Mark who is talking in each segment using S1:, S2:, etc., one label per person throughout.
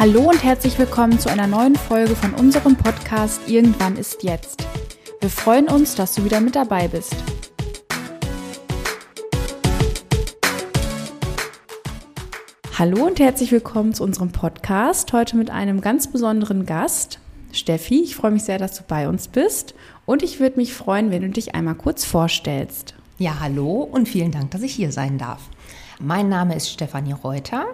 S1: Hallo und herzlich willkommen zu einer neuen Folge von unserem Podcast Irgendwann ist jetzt. Wir freuen uns, dass du wieder mit dabei bist. Hallo und herzlich willkommen zu unserem Podcast. Heute mit einem ganz besonderen Gast. Steffi, ich freue mich sehr, dass du bei uns bist und ich würde mich freuen, wenn du dich einmal kurz vorstellst.
S2: Ja, hallo und vielen Dank, dass ich hier sein darf. Mein Name ist Stefanie Reuter.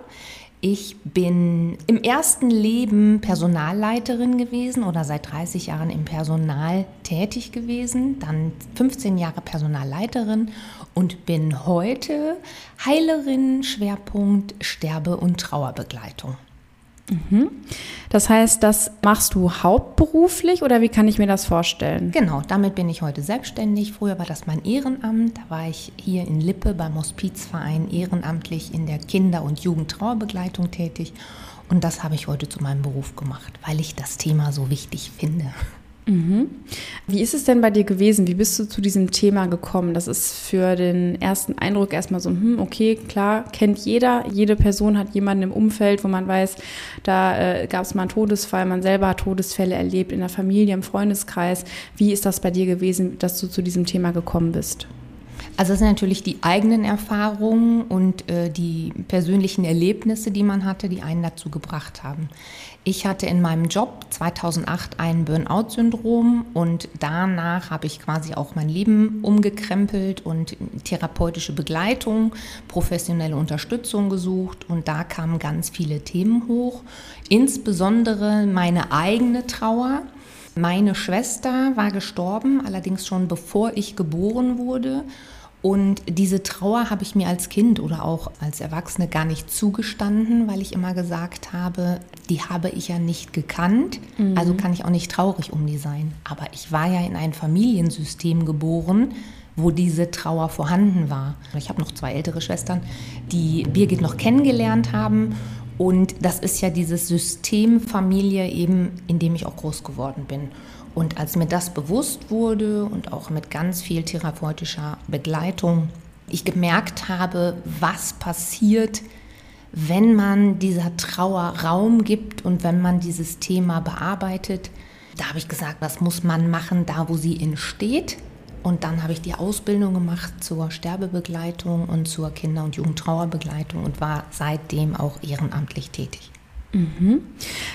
S2: Ich bin im ersten Leben Personalleiterin gewesen oder seit 30 Jahren im Personal tätig gewesen, dann 15 Jahre Personalleiterin und bin heute Heilerin, Schwerpunkt Sterbe- und Trauerbegleitung.
S1: Mhm. Das heißt, das machst du hauptberuflich oder wie kann ich mir das vorstellen?
S2: Genau, damit bin ich heute selbstständig. Früher war das mein Ehrenamt. Da war ich hier in Lippe beim Hospizverein ehrenamtlich in der Kinder- und Jugendtrauerbegleitung tätig. Und das habe ich heute zu meinem Beruf gemacht, weil ich das Thema so wichtig finde.
S1: Mhm. Wie ist es denn bei dir gewesen? Wie bist du zu diesem Thema gekommen? Das ist für den ersten Eindruck erstmal so, hm, okay, klar, kennt jeder. Jede Person hat jemanden im Umfeld, wo man weiß, da äh, gab es mal einen Todesfall, man selber hat Todesfälle erlebt in der Familie, im Freundeskreis. Wie ist das bei dir gewesen, dass du zu diesem Thema gekommen bist?
S2: Also das sind natürlich die eigenen Erfahrungen und äh, die persönlichen Erlebnisse, die man hatte, die einen dazu gebracht haben. Ich hatte in meinem Job 2008 ein Burnout-Syndrom und danach habe ich quasi auch mein Leben umgekrempelt und therapeutische Begleitung, professionelle Unterstützung gesucht und da kamen ganz viele Themen hoch, insbesondere meine eigene Trauer. Meine Schwester war gestorben, allerdings schon bevor ich geboren wurde. Und diese Trauer habe ich mir als Kind oder auch als Erwachsene gar nicht zugestanden, weil ich immer gesagt habe, die habe ich ja nicht gekannt, mhm. also kann ich auch nicht traurig um die sein. Aber ich war ja in ein Familiensystem geboren, wo diese Trauer vorhanden war. Ich habe noch zwei ältere Schwestern, die Birgit noch kennengelernt haben. Und das ist ja dieses System Familie eben, in dem ich auch groß geworden bin. Und als mir das bewusst wurde und auch mit ganz viel therapeutischer Begleitung, ich gemerkt habe, was passiert, wenn man dieser Trauer Raum gibt und wenn man dieses Thema bearbeitet, da habe ich gesagt, was muss man machen, da wo sie entsteht. Und dann habe ich die Ausbildung gemacht zur Sterbebegleitung und zur Kinder- und Jugendtrauerbegleitung und war seitdem auch ehrenamtlich tätig.
S1: Mhm.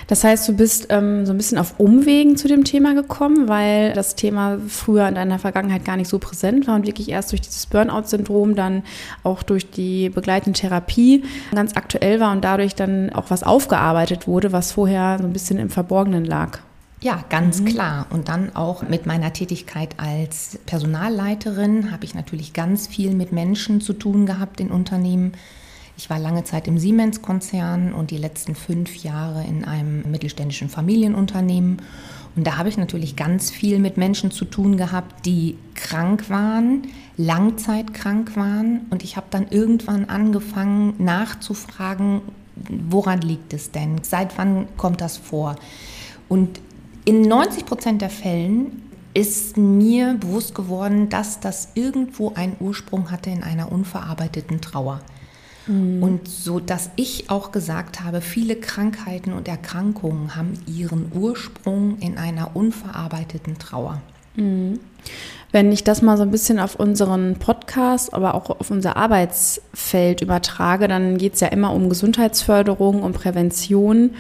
S1: Das heißt, du bist ähm, so ein bisschen auf Umwegen zu dem Thema gekommen, weil das Thema früher in deiner Vergangenheit gar nicht so präsent war und wirklich erst durch dieses Burnout-Syndrom, dann auch durch die begleitende Therapie ganz aktuell war und dadurch dann auch was aufgearbeitet wurde, was vorher so ein bisschen im Verborgenen lag.
S2: Ja, ganz mhm. klar. Und dann auch mit meiner Tätigkeit als Personalleiterin habe ich natürlich ganz viel mit Menschen zu tun gehabt in Unternehmen ich war lange Zeit im Siemens-Konzern und die letzten fünf Jahre in einem mittelständischen Familienunternehmen. Und da habe ich natürlich ganz viel mit Menschen zu tun gehabt, die krank waren, langzeitkrank waren. Und ich habe dann irgendwann angefangen nachzufragen, woran liegt es denn? Seit wann kommt das vor? Und in 90 Prozent der Fällen ist mir bewusst geworden, dass das irgendwo einen Ursprung hatte in einer unverarbeiteten Trauer. Mhm. Und so, dass ich auch gesagt habe, viele Krankheiten und Erkrankungen haben ihren Ursprung in einer unverarbeiteten Trauer.
S1: Mhm. Wenn ich das mal so ein bisschen auf unseren Podcast, aber auch auf unser Arbeitsfeld übertrage, dann geht es ja immer um Gesundheitsförderung, um Prävention.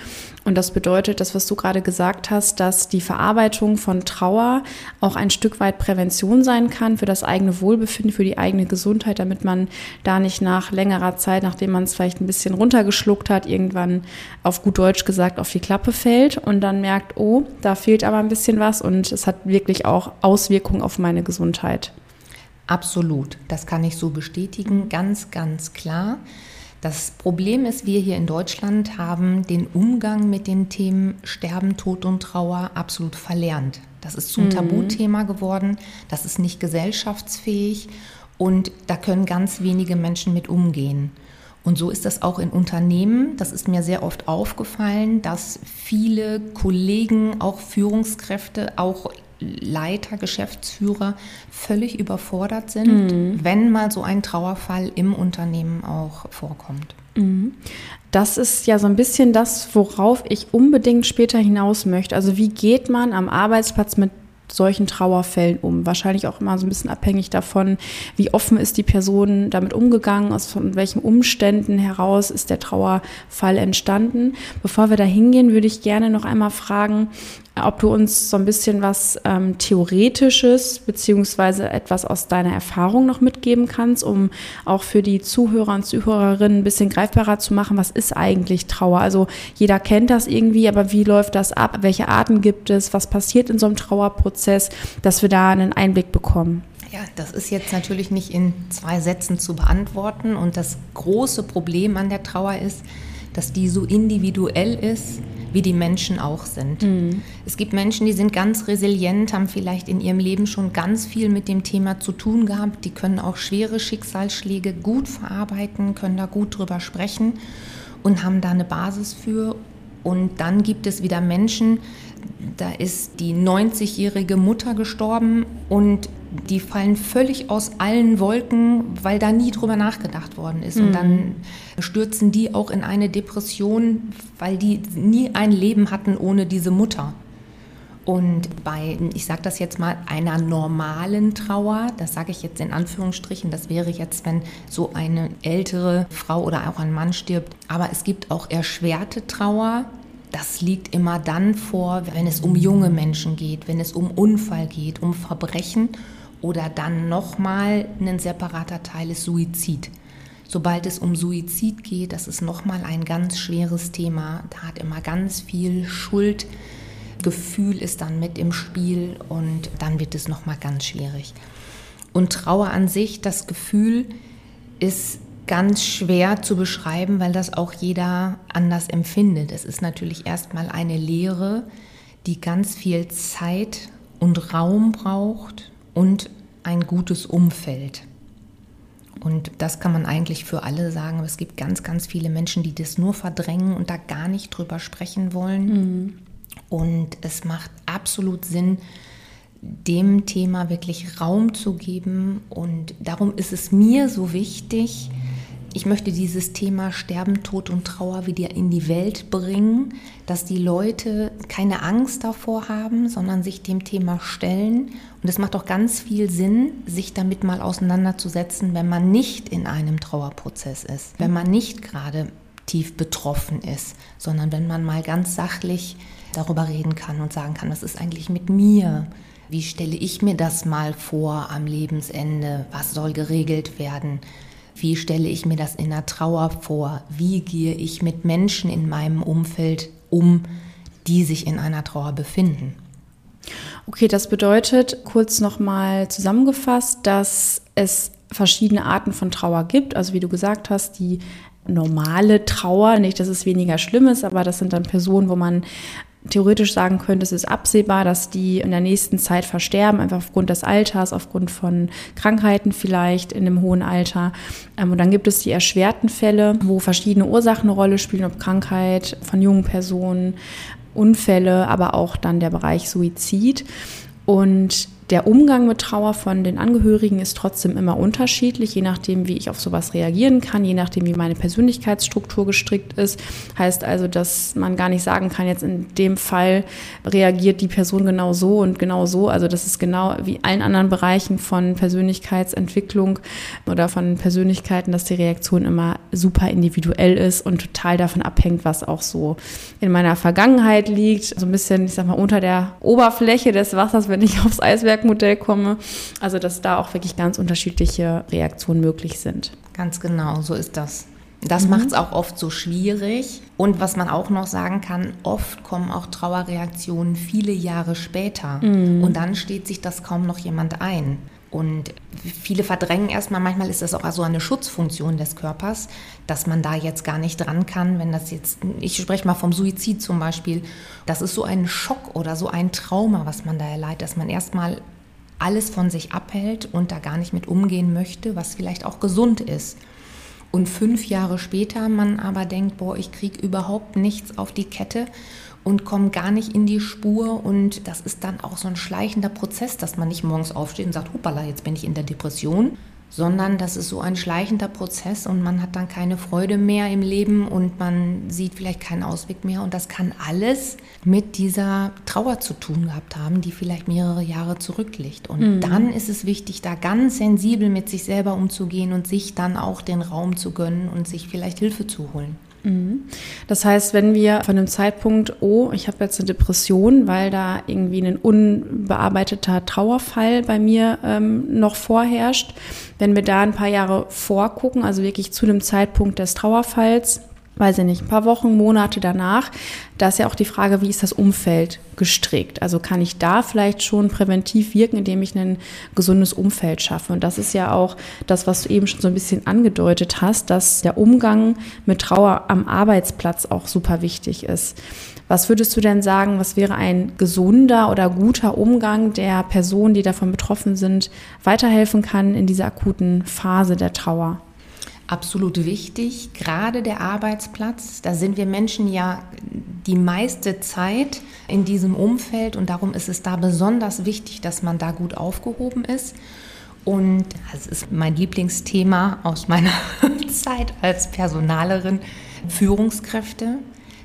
S1: Und das bedeutet, das, was du gerade gesagt hast, dass die Verarbeitung von Trauer auch ein Stück weit Prävention sein kann für das eigene Wohlbefinden, für die eigene Gesundheit, damit man da nicht nach längerer Zeit, nachdem man es vielleicht ein bisschen runtergeschluckt hat, irgendwann auf gut Deutsch gesagt auf die Klappe fällt und dann merkt, oh, da fehlt aber ein bisschen was und es hat wirklich auch Auswirkungen auf meine Gesundheit.
S2: Absolut, das kann ich so bestätigen, ganz, ganz klar. Das Problem ist, wir hier in Deutschland haben den Umgang mit den Themen Sterben, Tod und Trauer absolut verlernt. Das ist zum mhm. Tabuthema geworden, das ist nicht gesellschaftsfähig und da können ganz wenige Menschen mit umgehen. Und so ist das auch in Unternehmen. Das ist mir sehr oft aufgefallen, dass viele Kollegen, auch Führungskräfte, auch Leiter, Geschäftsführer völlig überfordert sind, mhm. wenn mal so ein Trauerfall im Unternehmen auch vorkommt.
S1: Mhm. Das ist ja so ein bisschen das, worauf ich unbedingt später hinaus möchte. Also wie geht man am Arbeitsplatz mit solchen Trauerfällen um? Wahrscheinlich auch immer so ein bisschen abhängig davon, wie offen ist die Person damit umgegangen, aus von welchen Umständen heraus ist der Trauerfall entstanden. Bevor wir da hingehen, würde ich gerne noch einmal fragen, ob du uns so ein bisschen was ähm, Theoretisches beziehungsweise etwas aus deiner Erfahrung noch mitgeben kannst, um auch für die Zuhörer und Zuhörerinnen ein bisschen greifbarer zu machen, was ist eigentlich Trauer? Also jeder kennt das irgendwie, aber wie läuft das ab? Welche Arten gibt es? Was passiert in so einem Trauerprozess, dass wir da einen Einblick bekommen?
S2: Ja, das ist jetzt natürlich nicht in zwei Sätzen zu beantworten. Und das große Problem an der Trauer ist, dass die so individuell ist, wie die Menschen auch sind. Mhm. Es gibt Menschen, die sind ganz resilient, haben vielleicht in ihrem Leben schon ganz viel mit dem Thema zu tun gehabt. Die können auch schwere Schicksalsschläge gut verarbeiten, können da gut drüber sprechen und haben da eine Basis für. Und dann gibt es wieder Menschen, da ist die 90-jährige Mutter gestorben und die fallen völlig aus allen Wolken, weil da nie drüber nachgedacht worden ist. Mhm. Und dann stürzen die auch in eine Depression, weil die nie ein Leben hatten ohne diese Mutter. Und bei, ich sage das jetzt mal, einer normalen Trauer, das sage ich jetzt in Anführungsstrichen, das wäre jetzt, wenn so eine ältere Frau oder auch ein Mann stirbt. Aber es gibt auch erschwerte Trauer, das liegt immer dann vor, wenn es um junge Menschen geht, wenn es um Unfall geht, um Verbrechen oder dann nochmal ein separater Teil ist Suizid. Sobald es um Suizid geht, das ist nochmal ein ganz schweres Thema. Da hat immer ganz viel Schuldgefühl ist dann mit im Spiel und dann wird es nochmal ganz schwierig. Und Trauer an sich, das Gefühl ist ganz schwer zu beschreiben, weil das auch jeder anders empfindet. Es ist natürlich erstmal eine Lehre, die ganz viel Zeit und Raum braucht und ein gutes Umfeld. Und das kann man eigentlich für alle sagen. Aber es gibt ganz, ganz viele Menschen, die das nur verdrängen und da gar nicht drüber sprechen wollen. Mhm. Und es macht absolut Sinn, dem Thema wirklich Raum zu geben. Und darum ist es mir so wichtig, ich möchte dieses Thema Sterben, Tod und Trauer wieder in die Welt bringen, dass die Leute keine Angst davor haben, sondern sich dem Thema stellen. Und es macht auch ganz viel Sinn, sich damit mal auseinanderzusetzen, wenn man nicht in einem Trauerprozess ist, wenn man nicht gerade tief betroffen ist, sondern wenn man mal ganz sachlich darüber reden kann und sagen kann, was ist eigentlich mit mir? Wie stelle ich mir das mal vor am Lebensende? Was soll geregelt werden? Wie stelle ich mir das in der Trauer vor? Wie gehe ich mit Menschen in meinem Umfeld um, die sich in einer Trauer befinden?
S1: Okay, das bedeutet kurz nochmal zusammengefasst, dass es verschiedene Arten von Trauer gibt. Also wie du gesagt hast, die normale Trauer, nicht, dass es weniger schlimm ist, aber das sind dann Personen, wo man theoretisch sagen könnte, es ist absehbar, dass die in der nächsten Zeit versterben, einfach aufgrund des Alters, aufgrund von Krankheiten vielleicht in dem hohen Alter. Ähm, und dann gibt es die erschwerten Fälle, wo verschiedene Ursachen eine Rolle spielen, ob Krankheit von jungen Personen, Unfälle, aber auch dann der Bereich Suizid. Und der Umgang mit Trauer von den Angehörigen ist trotzdem immer unterschiedlich, je nachdem, wie ich auf sowas reagieren kann, je nachdem, wie meine Persönlichkeitsstruktur gestrickt ist. Heißt also, dass man gar nicht sagen kann, jetzt in dem Fall reagiert die Person genau so und genau so. Also das ist genau wie allen anderen Bereichen von Persönlichkeitsentwicklung oder von Persönlichkeiten, dass die Reaktion immer super individuell ist und total davon abhängt, was auch so in meiner Vergangenheit liegt. So ein bisschen, ich sag mal, unter der Oberfläche des Wassers, wenn ich aufs Eisberg Netzwerkmodell komme. Also dass da auch wirklich ganz unterschiedliche Reaktionen möglich sind.
S2: Ganz genau, so ist das. Das mhm. macht es auch oft so schwierig. Und was man auch noch sagen kann, oft kommen auch Trauerreaktionen viele Jahre später. Mhm. Und dann steht sich das kaum noch jemand ein. Und viele verdrängen erstmal, manchmal ist das auch so eine Schutzfunktion des Körpers, dass man da jetzt gar nicht dran kann, wenn das jetzt, ich spreche mal vom Suizid zum Beispiel, das ist so ein Schock oder so ein Trauma, was man da erleidet, dass man erstmal alles von sich abhält und da gar nicht mit umgehen möchte, was vielleicht auch gesund ist. Und fünf Jahre später man aber denkt, boah, ich kriege überhaupt nichts auf die Kette und kommen gar nicht in die Spur. Und das ist dann auch so ein schleichender Prozess, dass man nicht morgens aufsteht und sagt, hoppala, jetzt bin ich in der Depression, sondern das ist so ein schleichender Prozess und man hat dann keine Freude mehr im Leben und man sieht vielleicht keinen Ausweg mehr. Und das kann alles mit dieser Trauer zu tun gehabt haben, die vielleicht mehrere Jahre zurückliegt. Und mhm. dann ist es wichtig, da ganz sensibel mit sich selber umzugehen und sich dann auch den Raum zu gönnen und sich vielleicht Hilfe zu holen.
S1: Mhm. Das heißt, wenn wir von dem Zeitpunkt, oh, ich habe jetzt eine Depression, weil da irgendwie ein unbearbeiteter Trauerfall bei mir ähm, noch vorherrscht, wenn wir da ein paar Jahre vorgucken, also wirklich zu dem Zeitpunkt des Trauerfalls, weiß ich nicht, ein paar Wochen, Monate danach, da ist ja auch die Frage, wie ist das Umfeld gestrickt? Also kann ich da vielleicht schon präventiv wirken, indem ich ein gesundes Umfeld schaffe? Und das ist ja auch das, was du eben schon so ein bisschen angedeutet hast, dass der Umgang mit Trauer am Arbeitsplatz auch super wichtig ist. Was würdest du denn sagen, was wäre ein gesunder oder guter Umgang der Personen, die davon betroffen sind, weiterhelfen kann in dieser akuten Phase der Trauer?
S2: Absolut wichtig, gerade der Arbeitsplatz. Da sind wir Menschen ja die meiste Zeit in diesem Umfeld und darum ist es da besonders wichtig, dass man da gut aufgehoben ist. Und das ist mein Lieblingsthema aus meiner Zeit als Personalerin, Führungskräfte.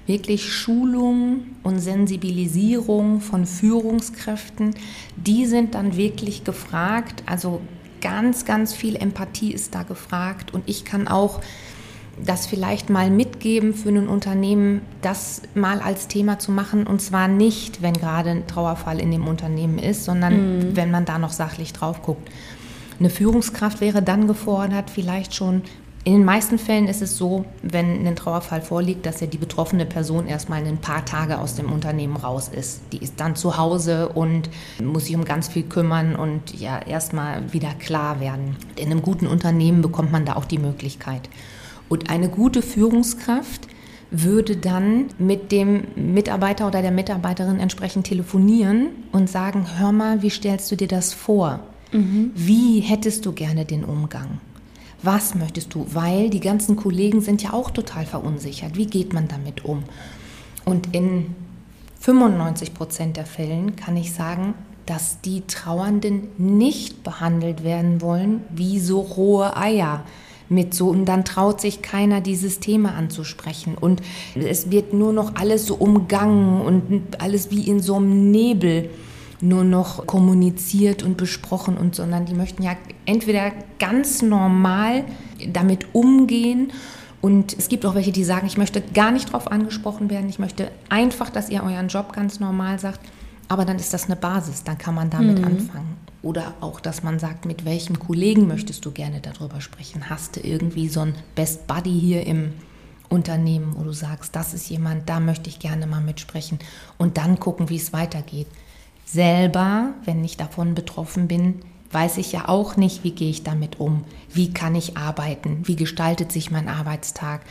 S2: Wirklich Schulung und Sensibilisierung von Führungskräften, die sind dann wirklich gefragt. Also ganz, ganz viel Empathie ist da gefragt und ich kann auch das vielleicht mal mitgeben für ein Unternehmen, das mal als Thema zu machen und zwar nicht, wenn gerade ein Trauerfall in dem Unternehmen ist, sondern mhm. wenn man da noch sachlich drauf guckt. Eine Führungskraft wäre dann gefordert, vielleicht schon in den meisten Fällen ist es so, wenn ein Trauerfall vorliegt, dass ja die betroffene Person erstmal ein paar Tage aus dem Unternehmen raus ist. Die ist dann zu Hause und muss sich um ganz viel kümmern und ja erstmal wieder klar werden. In einem guten Unternehmen bekommt man da auch die Möglichkeit. Und eine gute Führungskraft würde dann mit dem Mitarbeiter oder der Mitarbeiterin entsprechend telefonieren und sagen, hör mal, wie stellst du dir das vor? Mhm. Wie hättest du gerne den Umgang? Was möchtest du? Weil die ganzen Kollegen sind ja auch total verunsichert. Wie geht man damit um? Und in 95 Prozent der Fällen kann ich sagen, dass die Trauernden nicht behandelt werden wollen wie so rohe Eier mit so und dann traut sich keiner dieses Thema anzusprechen und es wird nur noch alles so umgangen und alles wie in so einem Nebel nur noch kommuniziert und besprochen und sondern die möchten ja entweder ganz normal damit umgehen und es gibt auch welche, die sagen, ich möchte gar nicht darauf angesprochen werden, ich möchte einfach, dass ihr euren Job ganz normal sagt, aber dann ist das eine Basis, dann kann man damit mhm. anfangen. Oder auch, dass man sagt, mit welchem Kollegen möchtest du gerne darüber sprechen? Hast du irgendwie so ein Best Buddy hier im Unternehmen, wo du sagst, das ist jemand, da möchte ich gerne mal mitsprechen und dann gucken, wie es weitergeht selber, wenn ich davon betroffen bin, weiß ich ja auch nicht, wie gehe ich damit um, wie kann ich arbeiten, wie gestaltet sich mein Arbeitstag.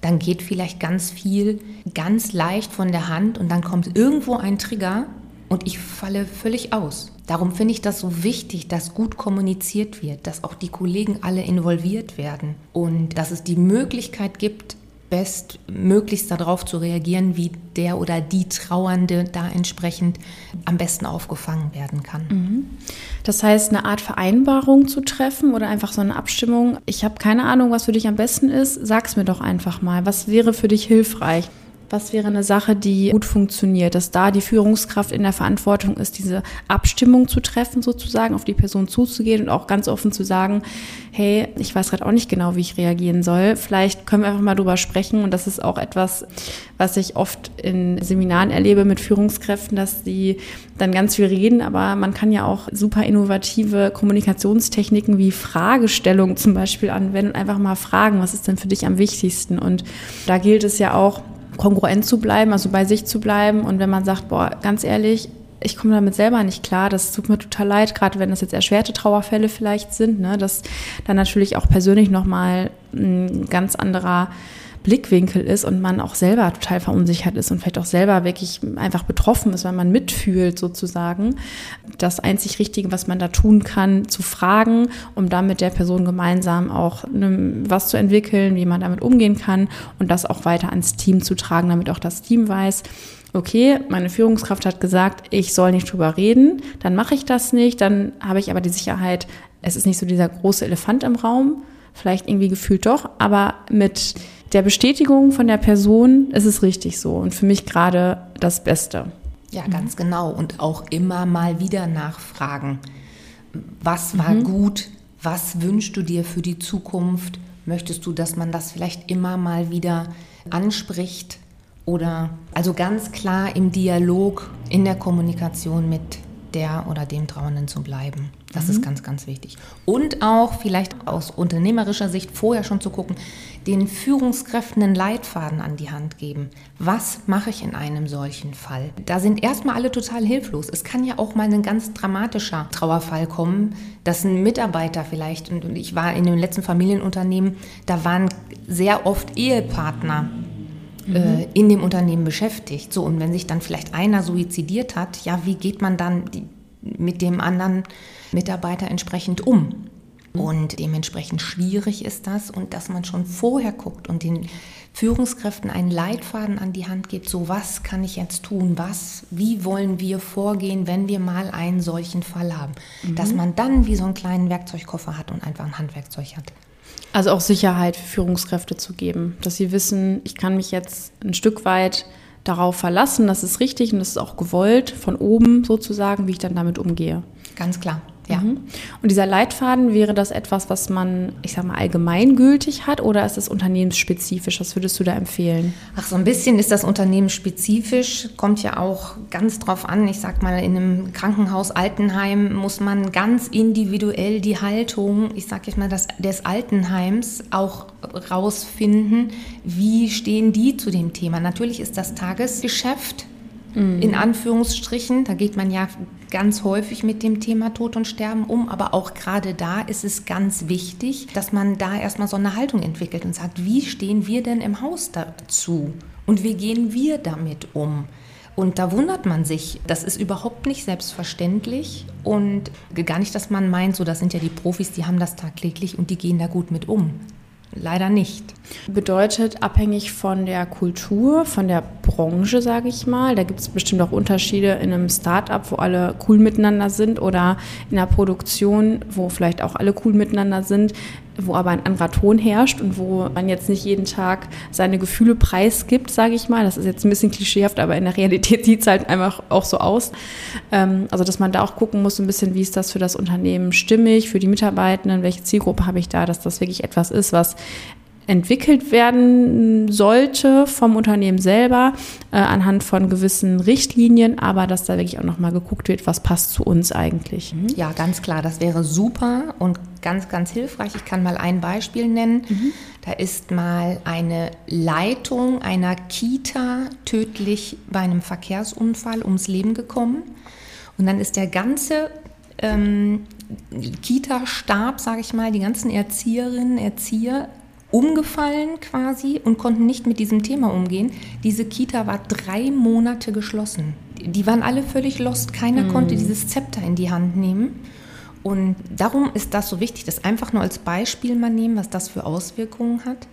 S2: Dann geht vielleicht ganz viel ganz leicht von der Hand und dann kommt irgendwo ein Trigger und ich falle völlig aus. Darum finde ich das so wichtig, dass gut kommuniziert wird, dass auch die Kollegen alle involviert werden und dass es die Möglichkeit gibt, bestmöglichst darauf zu reagieren, wie der oder die Trauernde da entsprechend am besten aufgefangen werden kann. Mhm.
S1: Das heißt, eine Art Vereinbarung zu treffen oder einfach so eine Abstimmung. Ich habe keine Ahnung, was für dich am besten ist. Sag's mir doch einfach mal. Was wäre für dich hilfreich? Was wäre eine Sache, die gut funktioniert, dass da die Führungskraft in der Verantwortung ist, diese Abstimmung zu treffen, sozusagen, auf die Person zuzugehen und auch ganz offen zu sagen, hey, ich weiß gerade auch nicht genau, wie ich reagieren soll. Vielleicht können wir einfach mal drüber sprechen. Und das ist auch etwas, was ich oft in Seminaren erlebe mit Führungskräften, dass die dann ganz viel reden, aber man kann ja auch super innovative Kommunikationstechniken wie Fragestellung zum Beispiel anwenden und einfach mal fragen, was ist denn für dich am wichtigsten? Und da gilt es ja auch, kongruent zu bleiben, also bei sich zu bleiben. Und wenn man sagt, boah, ganz ehrlich, ich komme damit selber nicht klar, das tut mir total leid, gerade wenn das jetzt erschwerte Trauerfälle vielleicht sind, ne, dass dann natürlich auch persönlich nochmal ein ganz anderer Blickwinkel ist und man auch selber total verunsichert ist und vielleicht auch selber wirklich einfach betroffen ist, weil man mitfühlt sozusagen. Das einzig Richtige, was man da tun kann, zu fragen, um dann mit der Person gemeinsam auch was zu entwickeln, wie man damit umgehen kann und das auch weiter ans Team zu tragen, damit auch das Team weiß, okay, meine Führungskraft hat gesagt, ich soll nicht drüber reden, dann mache ich das nicht, dann habe ich aber die Sicherheit, es ist nicht so dieser große Elefant im Raum, vielleicht irgendwie gefühlt doch, aber mit der Bestätigung von der Person ist es richtig so und für mich gerade das Beste.
S2: Ja, ganz genau. Und auch immer mal wieder nachfragen. Was war mhm. gut? Was wünschst du dir für die Zukunft? Möchtest du, dass man das vielleicht immer mal wieder anspricht? Oder also ganz klar im Dialog, in der Kommunikation mit der oder dem Trauernden zu bleiben. Das mhm. ist ganz, ganz wichtig. Und auch vielleicht aus unternehmerischer Sicht vorher schon zu gucken, den Führungskräften einen Leitfaden an die Hand geben. Was mache ich in einem solchen Fall? Da sind erstmal alle total hilflos. Es kann ja auch mal ein ganz dramatischer Trauerfall kommen, dass ein Mitarbeiter vielleicht, und ich war in dem letzten Familienunternehmen, da waren sehr oft Ehepartner mhm. äh, in dem Unternehmen beschäftigt. So, und wenn sich dann vielleicht einer suizidiert hat, ja, wie geht man dann die, mit dem anderen Mitarbeiter entsprechend um? Und dementsprechend schwierig ist das und dass man schon vorher guckt und den Führungskräften einen Leitfaden an die Hand gibt, so was kann ich jetzt tun, was, wie wollen wir vorgehen, wenn wir mal einen solchen Fall haben. Mhm. Dass man dann wie so einen kleinen Werkzeugkoffer hat und einfach ein Handwerkzeug hat.
S1: Also auch Sicherheit für Führungskräfte zu geben, dass sie wissen, ich kann mich jetzt ein Stück weit darauf verlassen, das ist richtig und das ist auch gewollt von oben sozusagen, wie ich dann damit umgehe.
S2: Ganz klar. Ja. Mhm.
S1: Und dieser Leitfaden, wäre das etwas, was man, ich sag mal, allgemeingültig hat oder ist es unternehmensspezifisch? Was würdest du da empfehlen?
S2: Ach, so ein bisschen ist das unternehmensspezifisch, kommt ja auch ganz drauf an. Ich sag mal, in einem Krankenhaus, Altenheim muss man ganz individuell die Haltung, ich sag jetzt mal, das, des Altenheims auch rausfinden. Wie stehen die zu dem Thema? Natürlich ist das Tagesgeschäft mhm. in Anführungsstrichen. Da geht man ja ganz häufig mit dem Thema Tod und Sterben um, aber auch gerade da ist es ganz wichtig, dass man da erstmal so eine Haltung entwickelt und sagt, wie stehen wir denn im Haus dazu und wie gehen wir damit um? Und da wundert man sich, das ist überhaupt nicht selbstverständlich und gar nicht, dass man meint, so das sind ja die Profis, die haben das tagtäglich und die gehen da gut mit um. Leider nicht.
S1: Bedeutet abhängig von der Kultur, von der Branche, sage ich mal. Da gibt es bestimmt auch Unterschiede in einem Start-up, wo alle cool miteinander sind oder in der Produktion, wo vielleicht auch alle cool miteinander sind wo aber ein anderer Ton herrscht und wo man jetzt nicht jeden Tag seine Gefühle preisgibt, sage ich mal. Das ist jetzt ein bisschen klischeehaft, aber in der Realität sieht es halt einfach auch so aus. Ähm, also, dass man da auch gucken muss, ein bisschen, wie ist das für das Unternehmen stimmig, für die Mitarbeitenden, welche Zielgruppe habe ich da, dass das wirklich etwas ist, was entwickelt werden sollte vom Unternehmen selber äh, anhand von gewissen Richtlinien, aber dass da wirklich auch nochmal geguckt wird, was passt zu uns eigentlich.
S2: Mhm. Ja, ganz klar, das wäre super und ganz, ganz hilfreich. Ich kann mal ein Beispiel nennen. Mhm. Da ist mal eine Leitung einer Kita tödlich bei einem Verkehrsunfall ums Leben gekommen. Und dann ist der ganze ähm, Kita-Stab, sage ich mal, die ganzen Erzieherinnen, Erzieher umgefallen quasi und konnten nicht mit diesem Thema umgehen. Diese Kita war drei Monate geschlossen. Die waren alle völlig lost. Keiner mm. konnte dieses Zepter in die Hand nehmen. Und darum ist das so wichtig, das einfach nur als Beispiel mal nehmen, was das für Auswirkungen hat.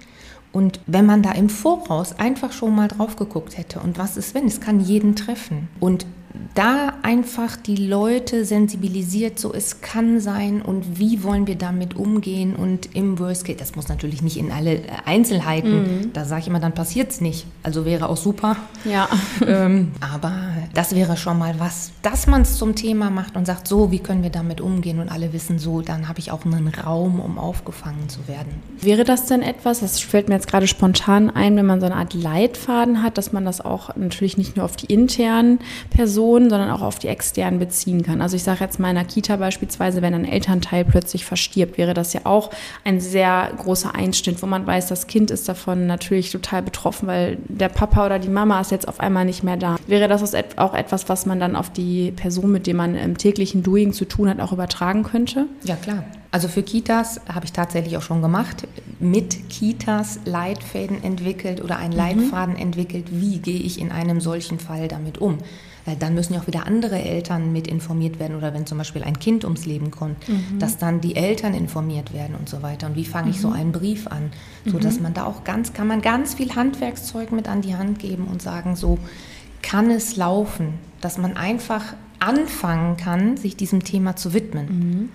S2: Und wenn man da im Voraus einfach schon mal drauf geguckt hätte und was ist wenn, es kann jeden treffen. Und da einfach die Leute sensibilisiert, so es kann sein und wie wollen wir damit umgehen und im Worst Case, das muss natürlich nicht in alle Einzelheiten, mhm. da sage ich immer, dann passiert es nicht. Also wäre auch super.
S1: Ja.
S2: Ähm, aber das wäre schon mal was, dass man es zum Thema macht und sagt, so, wie können wir damit umgehen und alle wissen so, dann habe ich auch einen Raum, um aufgefangen zu werden.
S1: Wäre das denn etwas, das fällt mir jetzt gerade spontan ein, wenn man so eine Art Leitfaden hat, dass man das auch natürlich nicht nur auf die internen Personen Personen, sondern auch auf die externen beziehen kann. Also ich sage jetzt mal in einer Kita beispielsweise, wenn ein Elternteil plötzlich verstirbt, wäre das ja auch ein sehr großer Einschnitt, wo man weiß, das Kind ist davon natürlich total betroffen, weil der Papa oder die Mama ist jetzt auf einmal nicht mehr da. Wäre das auch etwas, was man dann auf die Person, mit der man im täglichen Doing zu tun hat, auch übertragen könnte?
S2: Ja, klar. Also für Kitas habe ich tatsächlich auch schon gemacht, mit Kitas Leitfäden entwickelt oder einen mhm. Leitfaden mhm. entwickelt, wie gehe ich in einem solchen Fall damit um. Weil dann müssen ja auch wieder andere Eltern mit informiert werden oder wenn zum Beispiel ein Kind ums Leben kommt, mhm. dass dann die Eltern informiert werden und so weiter. Und wie fange ich so mhm. einen Brief an? So dass mhm. man da auch ganz, kann man ganz viel Handwerkszeug mit an die Hand geben und sagen, so kann es laufen, dass man einfach anfangen kann, sich diesem Thema zu widmen.
S1: Mhm.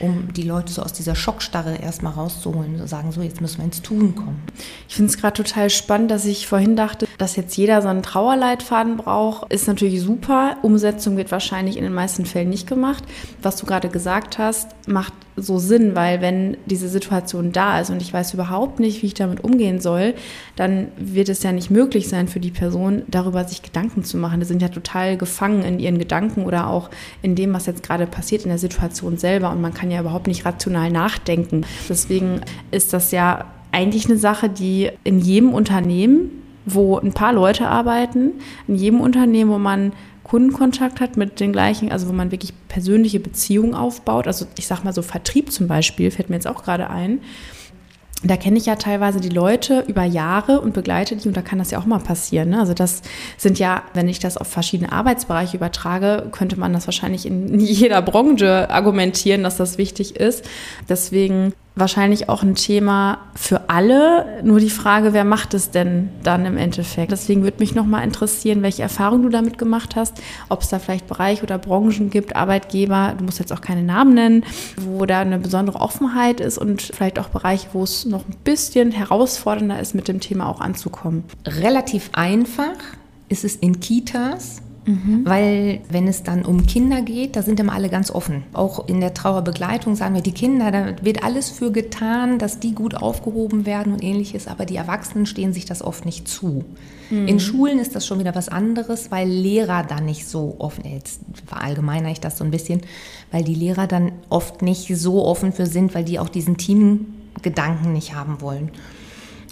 S2: um die Leute so aus dieser Schockstarre erstmal rauszuholen, so sagen, so jetzt müssen wir ins Tun kommen.
S1: Ich finde es gerade total spannend, dass ich vorhin dachte, dass jetzt jeder so einen Trauerleitfaden braucht, ist natürlich super. Umsetzung wird wahrscheinlich in den meisten Fällen nicht gemacht. Was du gerade gesagt hast, macht so Sinn, weil wenn diese Situation da ist und ich weiß überhaupt nicht, wie ich damit umgehen soll, dann wird es ja nicht möglich sein für die Person, darüber sich Gedanken zu machen. Die sind ja total gefangen in ihren Gedanken oder auch in dem, was jetzt gerade passiert in der Situation selber und man kann ja überhaupt nicht rational nachdenken. Deswegen ist das ja eigentlich eine Sache, die in jedem Unternehmen, wo ein paar Leute arbeiten, in jedem Unternehmen, wo man Kundenkontakt hat mit den gleichen, also wo man wirklich persönliche Beziehungen aufbaut. Also ich sag mal so Vertrieb zum Beispiel, fällt mir jetzt auch gerade ein. Da kenne ich ja teilweise die Leute über Jahre und begleite die und da kann das ja auch mal passieren. Ne? Also das sind ja, wenn ich das auf verschiedene Arbeitsbereiche übertrage, könnte man das wahrscheinlich in jeder Branche argumentieren, dass das wichtig ist. Deswegen wahrscheinlich auch ein Thema für alle. Nur die Frage, wer macht es denn dann im Endeffekt? Deswegen würde mich nochmal interessieren, welche Erfahrungen du damit gemacht hast, ob es da vielleicht Bereiche oder Branchen gibt, Arbeitgeber, du musst jetzt auch keine Namen nennen, wo da eine besondere Offenheit ist und vielleicht auch Bereiche, wo es noch ein bisschen herausfordernder ist, mit dem Thema auch anzukommen.
S2: Relativ einfach ist es in Kitas Mhm. Weil wenn es dann um Kinder geht, da sind immer alle ganz offen. Auch in der Trauerbegleitung sagen wir, die Kinder, da wird alles für getan, dass die gut aufgehoben werden und ähnliches, aber die Erwachsenen stehen sich das oft nicht zu. Mhm. In Schulen ist das schon wieder was anderes, weil Lehrer da nicht so offen, jetzt verallgemeiner ich das so ein bisschen, weil die Lehrer dann oft nicht so offen für sind, weil die auch diesen Teamgedanken nicht haben wollen.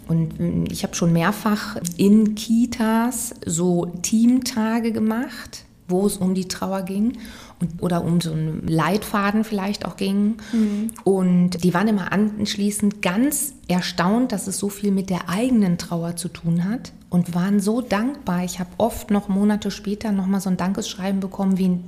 S2: Und ähm, ich habe schon mehrfach in Kitas so Teamtage gemacht, wo es um die Trauer ging und, oder um so einen Leitfaden vielleicht auch ging. Mhm. Und die waren immer anschließend ganz erstaunt, dass es so viel mit der eigenen Trauer zu tun hat und waren so dankbar. Ich habe oft noch Monate später noch mal so ein Dankesschreiben bekommen, wie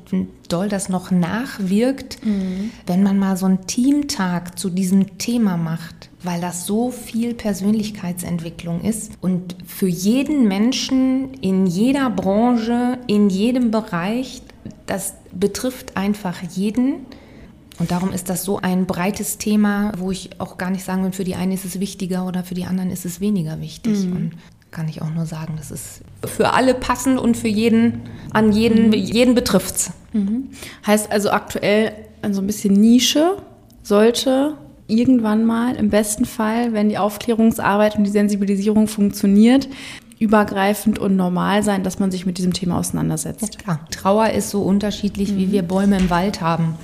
S2: doll das noch nachwirkt, mhm. wenn man mal so einen Teamtag zu diesem Thema macht weil das so viel Persönlichkeitsentwicklung ist und für jeden Menschen in jeder Branche, in jedem Bereich, das betrifft einfach jeden. Und darum ist das so ein breites Thema, wo ich auch gar nicht sagen will, für die einen ist es wichtiger oder für die anderen ist es weniger wichtig. Mhm. Und kann ich auch nur sagen, das ist für alle passend und für jeden, an jeden, mhm. jeden betrifft
S1: Mhm. Heißt also aktuell so ein bisschen Nische sollte irgendwann mal, im besten Fall, wenn die Aufklärungsarbeit und die Sensibilisierung funktioniert, übergreifend und normal sein, dass man sich mit diesem Thema auseinandersetzt.
S2: Ja, klar. Trauer ist so unterschiedlich, mhm. wie wir Bäume im Wald haben.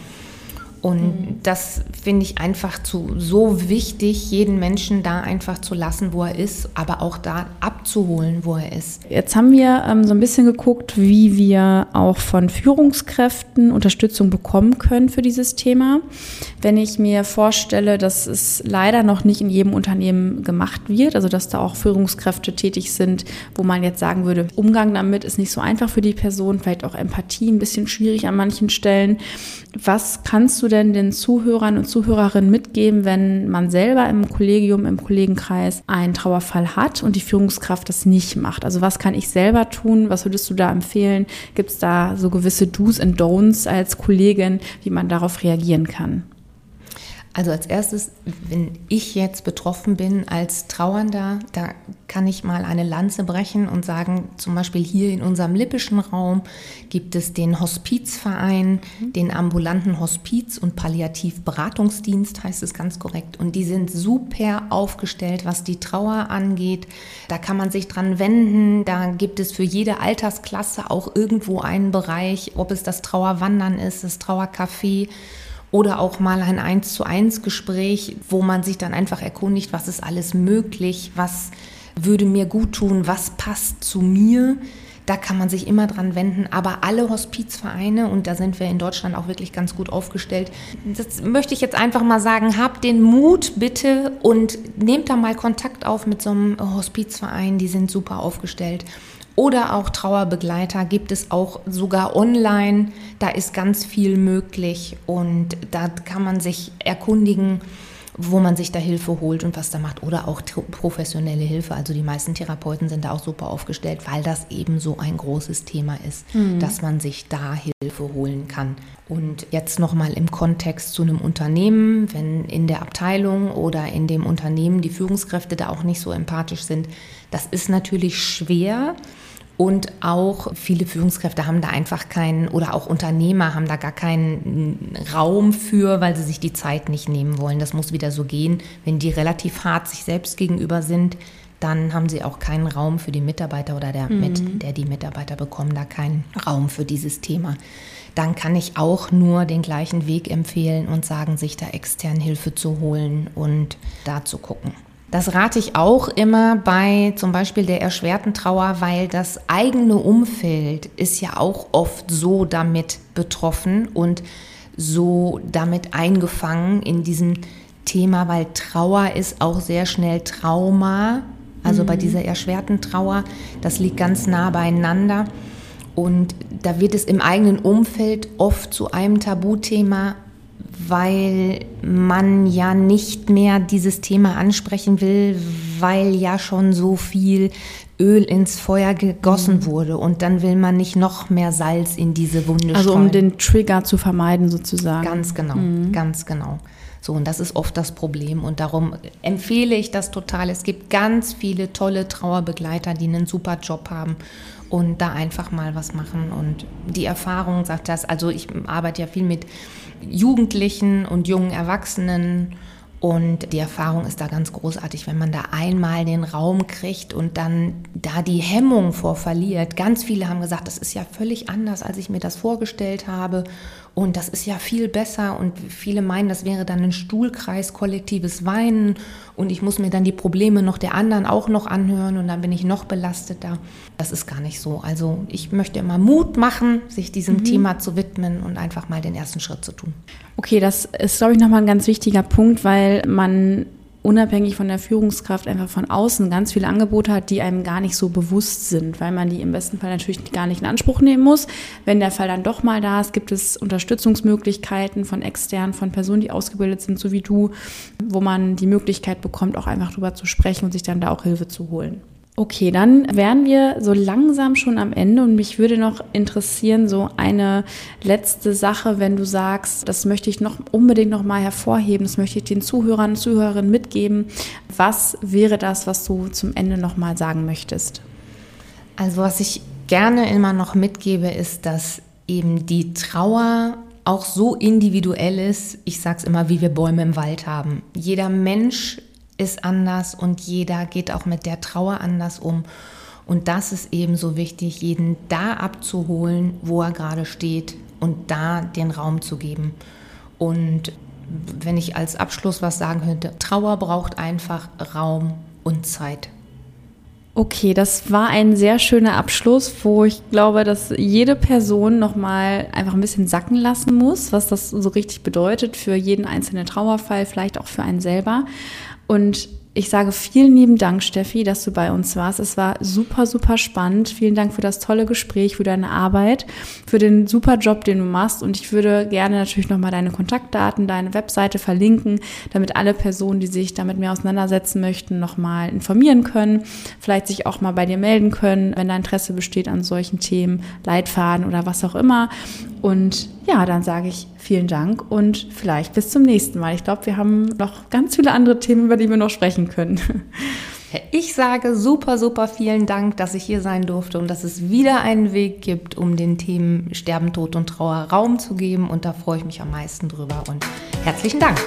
S2: Und mhm. das finde ich einfach zu, so wichtig, jeden Menschen da einfach zu lassen, wo er ist, aber auch da abzuholen, wo er ist.
S1: Jetzt haben wir ähm, so ein bisschen geguckt, wie wir auch von Führungskräften Unterstützung bekommen können für dieses Thema. Wenn ich mir vorstelle, dass es leider noch nicht in jedem Unternehmen gemacht wird, also dass da auch Führungskräfte tätig sind, wo man jetzt sagen würde, Umgang damit ist nicht so einfach für die Person, vielleicht auch Empathie ein bisschen schwierig an manchen Stellen. Was kannst du denn den Zuhörern und Zuhörerinnen mitgeben, wenn man selber im Kollegium, im Kollegenkreis einen Trauerfall hat und die Führungskraft das nicht macht? Also was kann ich selber tun? Was würdest du da empfehlen? Gibt es da so gewisse Do's und Don'ts als Kollegin, wie man darauf reagieren kann?
S2: Also als erstes, wenn ich jetzt betroffen bin als Trauernder, da kann ich mal eine Lanze brechen und sagen, zum Beispiel hier in unserem lippischen Raum gibt es den Hospizverein, mhm. den ambulanten Hospiz- und Palliativberatungsdienst, heißt es ganz korrekt. Und die sind super aufgestellt, was die Trauer angeht. Da kann man sich dran wenden. Da gibt es für jede Altersklasse auch irgendwo einen Bereich, ob es das Trauerwandern ist, das Trauercafé oder auch mal ein Eins zu eins Gespräch, wo man sich dann einfach erkundigt, was ist alles möglich, was würde mir gut tun, was passt zu mir. Da kann man sich immer dran wenden. Aber alle Hospizvereine, und da sind wir in Deutschland auch wirklich ganz gut aufgestellt, das möchte ich jetzt einfach mal sagen, habt den Mut bitte und nehmt da mal Kontakt auf mit so einem Hospizverein. Die sind super aufgestellt oder auch Trauerbegleiter gibt es auch sogar online. Da ist ganz viel möglich und da kann man sich erkundigen wo man sich da Hilfe holt und was da macht oder auch professionelle Hilfe. Also die meisten Therapeuten sind da auch super aufgestellt, weil das eben so ein großes Thema ist, mhm. dass man sich da Hilfe holen kann. Und jetzt nochmal im Kontext zu einem Unternehmen, wenn in der Abteilung oder in dem Unternehmen die Führungskräfte da auch nicht so empathisch sind, das ist natürlich schwer und auch viele Führungskräfte haben da einfach keinen, oder auch Unternehmer haben da gar keinen Raum für, weil sie sich die Zeit nicht nehmen wollen. Das muss wieder so gehen. Wenn die relativ hart sich selbst gegenüber sind, dann haben sie auch keinen Raum für die Mitarbeiter oder der, mhm. mit, der die Mitarbeiter bekommen da keinen Raum für dieses Thema. Dann kann ich auch nur den gleichen Weg empfehlen und sagen, sich da extern Hilfe zu holen und da zu gucken. Das rate ich auch immer bei zum Beispiel der erschwerten Trauer, weil das eigene Umfeld ist ja auch oft so damit betroffen und so damit eingefangen in diesem Thema, weil Trauer ist auch sehr schnell Trauma. Also mhm. bei dieser erschwerten Trauer, das liegt ganz nah beieinander. Und da wird es im eigenen Umfeld oft zu einem Tabuthema, weil man ja nicht mehr dieses Thema ansprechen will, weil ja schon so viel Öl ins Feuer gegossen mhm. wurde und dann will man nicht noch mehr Salz in diese Wunde
S1: Also streuen. um den Trigger zu vermeiden sozusagen.
S2: Ganz genau, mhm. ganz genau. So, und das ist oft das Problem. Und darum empfehle ich das total. Es gibt ganz viele tolle Trauerbegleiter, die einen super Job haben und da einfach mal was machen. Und die Erfahrung sagt das, also ich arbeite ja viel mit Jugendlichen und jungen Erwachsenen. Und die Erfahrung ist da ganz großartig, wenn man da einmal den Raum kriegt und dann da die Hemmung vor verliert. Ganz viele haben gesagt, das ist ja völlig anders, als ich mir das vorgestellt habe. Und das ist ja viel besser und viele meinen, das wäre dann ein Stuhlkreis, kollektives Weinen und ich muss mir dann die Probleme noch der anderen auch noch anhören und dann bin ich noch belasteter. Das ist gar nicht so. Also ich möchte immer Mut machen, sich diesem mhm. Thema zu widmen und einfach mal den ersten Schritt zu tun.
S1: Okay, das ist, glaube ich, nochmal ein ganz wichtiger Punkt, weil man unabhängig von der Führungskraft einfach von außen ganz viele Angebote hat, die einem gar nicht so bewusst sind, weil man die im besten Fall natürlich gar nicht in Anspruch nehmen muss. Wenn der Fall dann doch mal da ist, gibt es Unterstützungsmöglichkeiten von externen, von Personen, die ausgebildet sind, so wie du, wo man die Möglichkeit bekommt, auch einfach drüber zu sprechen und sich dann da auch Hilfe zu holen. Okay, dann wären wir so langsam schon am Ende und mich würde noch interessieren, so eine letzte Sache, wenn du sagst, das möchte ich noch unbedingt noch mal hervorheben, das möchte ich den Zuhörern und Zuhörerinnen mitgeben. Was wäre das, was du zum Ende noch mal sagen möchtest?
S2: Also was ich gerne immer noch mitgebe, ist, dass eben die Trauer auch so individuell ist. Ich sage es immer, wie wir Bäume im Wald haben. Jeder Mensch ist anders und jeder geht auch mit der Trauer anders um. Und das ist eben so wichtig, jeden da abzuholen, wo er gerade steht und da den Raum zu geben. Und wenn ich als Abschluss was sagen könnte, Trauer braucht einfach Raum und Zeit.
S1: Okay, das war ein sehr schöner Abschluss, wo ich glaube, dass jede Person nochmal einfach ein bisschen sacken lassen muss, was das so richtig bedeutet für jeden einzelnen Trauerfall, vielleicht auch für einen selber. Und ich sage vielen lieben Dank, Steffi, dass du bei uns warst. Es war super, super spannend. Vielen Dank für das tolle Gespräch, für deine Arbeit, für den super Job, den du machst. Und ich würde gerne natürlich nochmal deine Kontaktdaten, deine Webseite verlinken, damit alle Personen, die sich damit mehr auseinandersetzen möchten, nochmal informieren können, vielleicht sich auch mal bei dir melden können, wenn da Interesse besteht an solchen Themen, Leitfaden oder was auch immer. Und ja, dann sage ich vielen Dank und vielleicht bis zum nächsten Mal. Ich glaube, wir haben noch ganz viele andere Themen, über die wir noch sprechen können.
S2: Ich sage super, super vielen Dank, dass ich hier sein durfte und dass es wieder einen Weg gibt, um den Themen Sterben, Tod und Trauer Raum zu geben. Und da freue ich mich am meisten drüber. Und herzlichen Dank.